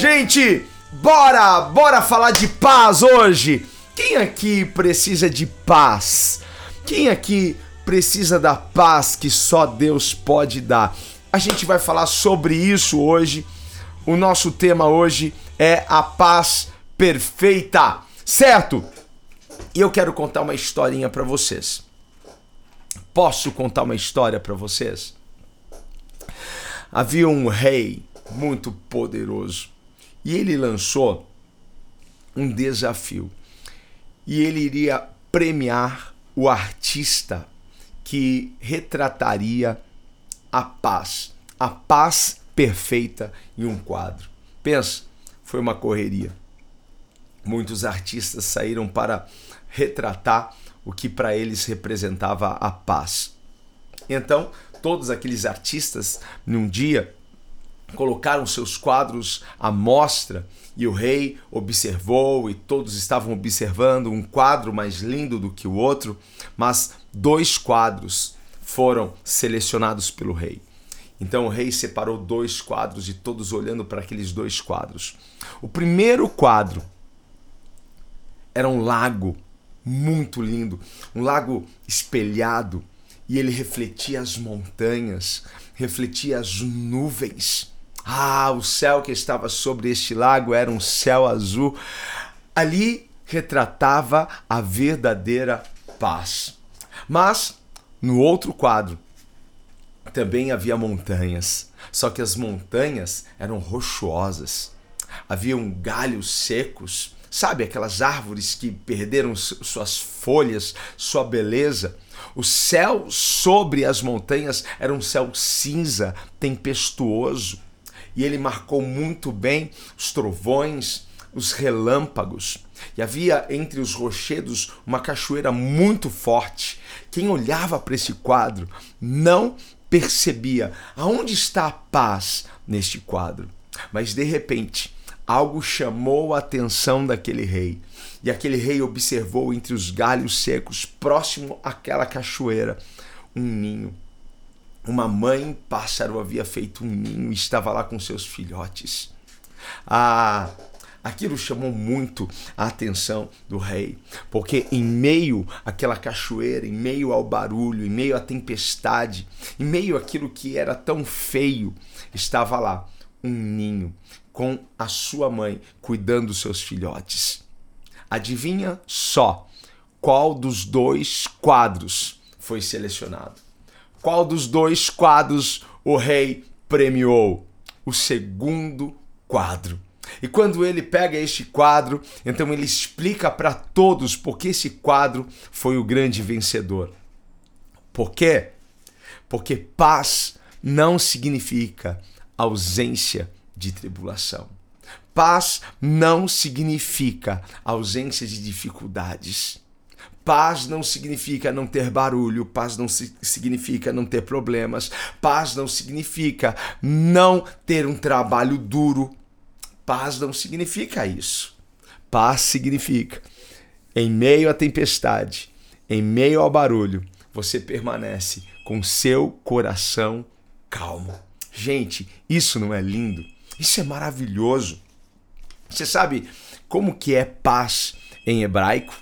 Gente, bora, bora falar de paz hoje. Quem aqui precisa de paz? Quem aqui precisa da paz que só Deus pode dar? A gente vai falar sobre isso hoje. O nosso tema hoje é a paz perfeita, certo? E eu quero contar uma historinha para vocês. Posso contar uma história para vocês? Havia um rei muito poderoso e ele lançou um desafio. E ele iria premiar o artista que retrataria a paz, a paz perfeita em um quadro. Pensa, foi uma correria. Muitos artistas saíram para retratar o que para eles representava a paz. Então, todos aqueles artistas, num dia, colocaram seus quadros à mostra e o rei observou e todos estavam observando um quadro mais lindo do que o outro, mas dois quadros foram selecionados pelo rei. Então o rei separou dois quadros e todos olhando para aqueles dois quadros. O primeiro quadro era um lago muito lindo, um lago espelhado, e ele refletia as montanhas, refletia as nuvens. Ah, o céu que estava sobre este lago era um céu azul. Ali retratava a verdadeira paz. Mas no outro quadro também havia montanhas, só que as montanhas eram rochosas. Haviam galhos secos, sabe aquelas árvores que perderam suas folhas, sua beleza. O céu sobre as montanhas era um céu cinza, tempestuoso e ele marcou muito bem os trovões, os relâmpagos. E havia entre os rochedos uma cachoeira muito forte. Quem olhava para esse quadro não percebia aonde está a paz neste quadro. Mas de repente, algo chamou a atenção daquele rei. E aquele rei observou entre os galhos secos, próximo àquela cachoeira, um ninho. Uma mãe pássaro havia feito um ninho e estava lá com seus filhotes. Ah, aquilo chamou muito a atenção do rei, porque em meio àquela cachoeira, em meio ao barulho, em meio à tempestade, em meio àquilo que era tão feio, estava lá um ninho com a sua mãe cuidando dos seus filhotes. Adivinha só qual dos dois quadros foi selecionado? Qual dos dois quadros o rei premiou? O segundo quadro. E quando ele pega este quadro, então ele explica para todos porque esse quadro foi o grande vencedor. Por quê? Porque paz não significa ausência de tribulação. Paz não significa ausência de dificuldades. Paz não significa não ter barulho, paz não significa não ter problemas, paz não significa não ter um trabalho duro. Paz não significa isso. Paz significa, em meio à tempestade, em meio ao barulho, você permanece com seu coração calmo. Gente, isso não é lindo? Isso é maravilhoso. Você sabe como que é paz em hebraico?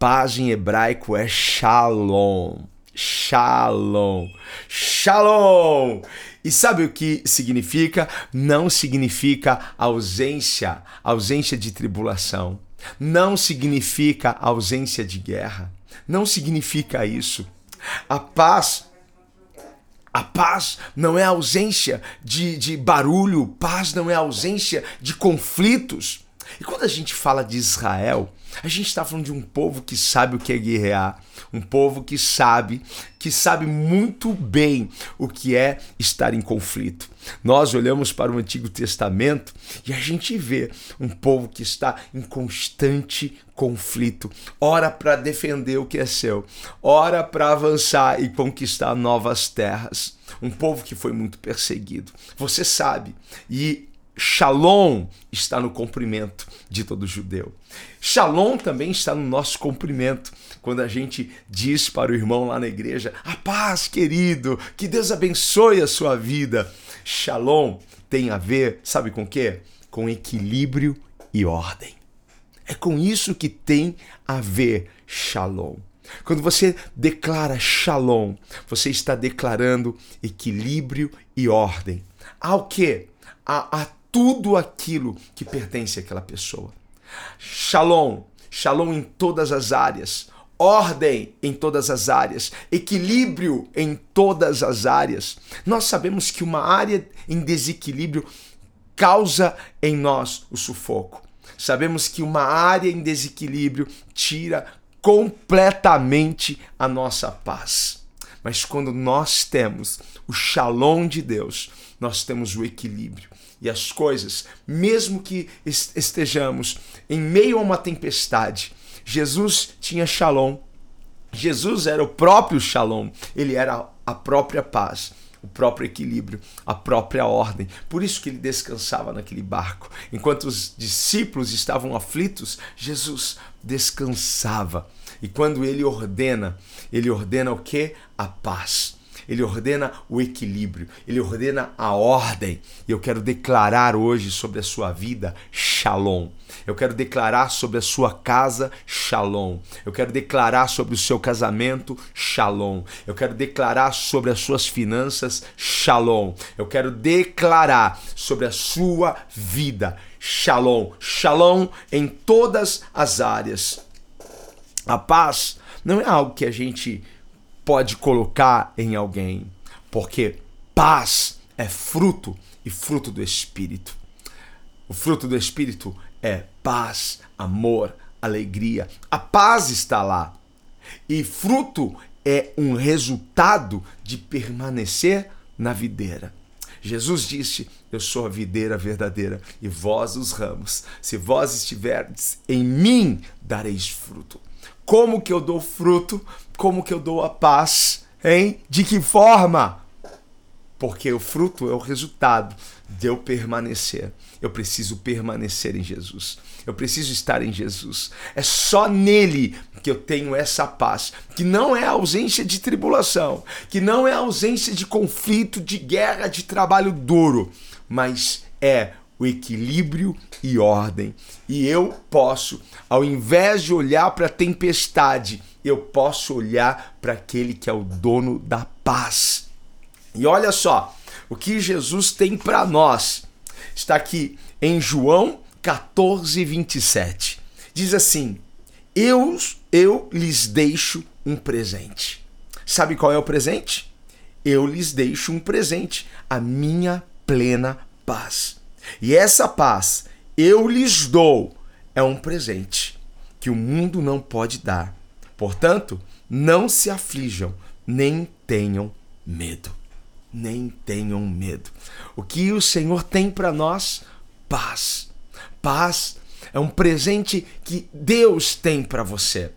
Paz em hebraico é shalom. Shalom. Shalom. E sabe o que significa? Não significa ausência, ausência de tribulação. Não significa ausência de guerra. Não significa isso. A paz a paz não é ausência de, de barulho, paz não é ausência de conflitos. E quando a gente fala de Israel, A gente está falando de um povo que sabe o que é guerrear, um povo que sabe, que sabe muito bem o que é estar em conflito. Nós olhamos para o Antigo Testamento e a gente vê um povo que está em constante conflito, ora para defender o que é seu, ora para avançar e conquistar novas terras. Um povo que foi muito perseguido. Você sabe. E Shalom está no cumprimento de todo judeu. Shalom também está no nosso cumprimento. Quando a gente diz para o irmão lá na igreja: A paz, querido, que Deus abençoe a sua vida. Shalom tem a ver, sabe com quê? Com equilíbrio e ordem. É com isso que tem a ver Shalom. Quando você declara Shalom, você está declarando equilíbrio e ordem. Ao que? A, a tudo aquilo que pertence àquela pessoa. Shalom, shalom em todas as áreas, ordem em todas as áreas, equilíbrio em todas as áreas. Nós sabemos que uma área em desequilíbrio causa em nós o sufoco. Sabemos que uma área em desequilíbrio tira completamente a nossa paz. Mas quando nós temos o shalom de Deus, nós temos o equilíbrio e as coisas, mesmo que estejamos em meio a uma tempestade, Jesus tinha shalom. Jesus era o próprio shalom, ele era a própria paz, o próprio equilíbrio, a própria ordem. Por isso que ele descansava naquele barco. Enquanto os discípulos estavam aflitos, Jesus descansava. E quando ele ordena, ele ordena o que? A paz ele ordena o equilíbrio, ele ordena a ordem. E eu quero declarar hoje sobre a sua vida Shalom. Eu quero declarar sobre a sua casa Shalom. Eu quero declarar sobre o seu casamento Shalom. Eu quero declarar sobre as suas finanças Shalom. Eu quero declarar sobre a sua vida Shalom. Shalom em todas as áreas. A paz não é algo que a gente pode colocar em alguém, porque paz é fruto e fruto do Espírito. O fruto do Espírito é paz, amor, alegria. A paz está lá. E fruto é um resultado de permanecer na videira. Jesus disse: Eu sou a videira verdadeira e vós os ramos. Se vós estiverdes em mim, dareis fruto. Como que eu dou fruto? Como que eu dou a paz? Hein? De que forma? Porque o fruto é o resultado de eu permanecer. Eu preciso permanecer em Jesus. Eu preciso estar em Jesus. É só nele que eu tenho essa paz, que não é ausência de tribulação, que não é ausência de conflito, de guerra, de trabalho duro, mas é o equilíbrio e ordem. E eu posso, ao invés de olhar para a tempestade, eu posso olhar para aquele que é o dono da paz. E olha só, o que Jesus tem para nós está aqui em João 14, 27. Diz assim: eu, eu lhes deixo um presente. Sabe qual é o presente? Eu lhes deixo um presente, a minha plena paz. E essa paz eu lhes dou é um presente que o mundo não pode dar. Portanto, não se aflijam, nem tenham medo. Nem tenham medo. O que o Senhor tem para nós? Paz. Paz é um presente que Deus tem para você.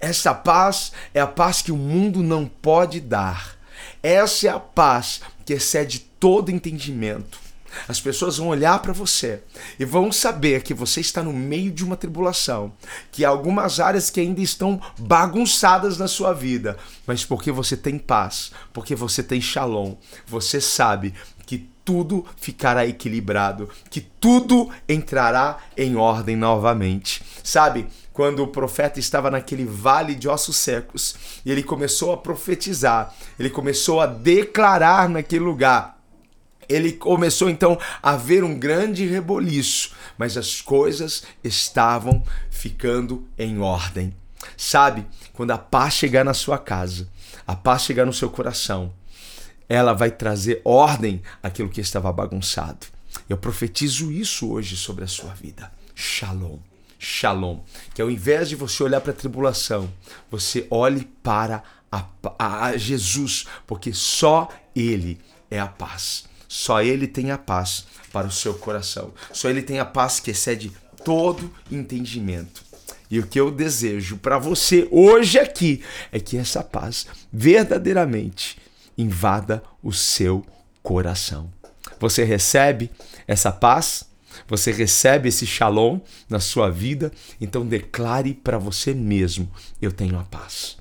Essa paz é a paz que o mundo não pode dar. Essa é a paz que excede todo entendimento. As pessoas vão olhar para você e vão saber que você está no meio de uma tribulação, que há algumas áreas que ainda estão bagunçadas na sua vida, mas porque você tem paz, porque você tem shalom, você sabe que tudo ficará equilibrado, que tudo entrará em ordem novamente. Sabe, quando o profeta estava naquele vale de ossos secos e ele começou a profetizar, ele começou a declarar naquele lugar ele começou então a ver um grande reboliço, mas as coisas estavam ficando em ordem. Sabe, quando a paz chegar na sua casa, a paz chegar no seu coração, ela vai trazer ordem àquilo que estava bagunçado. Eu profetizo isso hoje sobre a sua vida. Shalom. Shalom. Que ao invés de você olhar para a tribulação, você olhe para a, a, a Jesus, porque só Ele é a paz. Só Ele tem a paz para o seu coração. Só Ele tem a paz que excede todo entendimento. E o que eu desejo para você hoje aqui é que essa paz verdadeiramente invada o seu coração. Você recebe essa paz? Você recebe esse shalom na sua vida? Então declare para você mesmo: eu tenho a paz.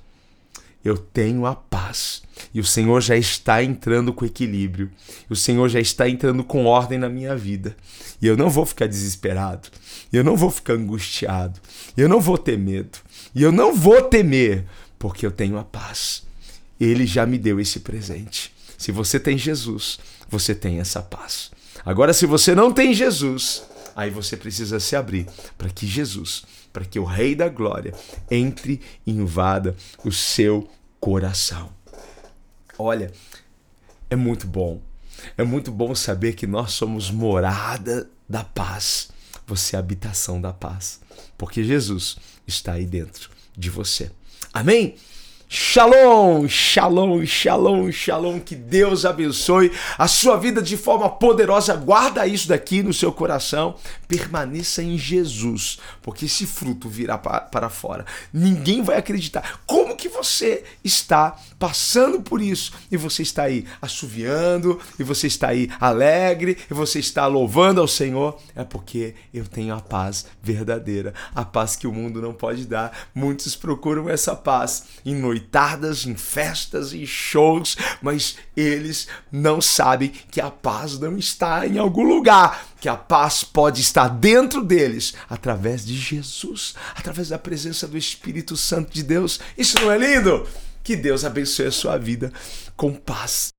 Eu tenho a paz. E o Senhor já está entrando com equilíbrio. O Senhor já está entrando com ordem na minha vida. E eu não vou ficar desesperado. Eu não vou ficar angustiado. Eu não vou ter medo. E eu não vou temer, porque eu tenho a paz. Ele já me deu esse presente. Se você tem Jesus, você tem essa paz. Agora, se você não tem Jesus, aí você precisa se abrir para que Jesus, para que o Rei da Glória entre e invada o seu coração. Olha, é muito bom. É muito bom saber que nós somos morada da paz. Você é a habitação da paz, porque Jesus está aí dentro de você. Amém? Shalom, shalom, shalom, shalom. Que Deus abençoe a sua vida de forma poderosa. Guarda isso daqui no seu coração. Permaneça em Jesus, porque esse fruto virá para fora. Ninguém vai acreditar. Como que você está passando por isso e você está aí assoviando, e você está aí alegre, e você está louvando ao Senhor? É porque eu tenho a paz verdadeira, a paz que o mundo não pode dar. Muitos procuram essa paz em noites noitadas, em festas, em shows, mas eles não sabem que a paz não está em algum lugar, que a paz pode estar dentro deles através de Jesus, através da presença do Espírito Santo de Deus. Isso não é lindo? Que Deus abençoe a sua vida com paz.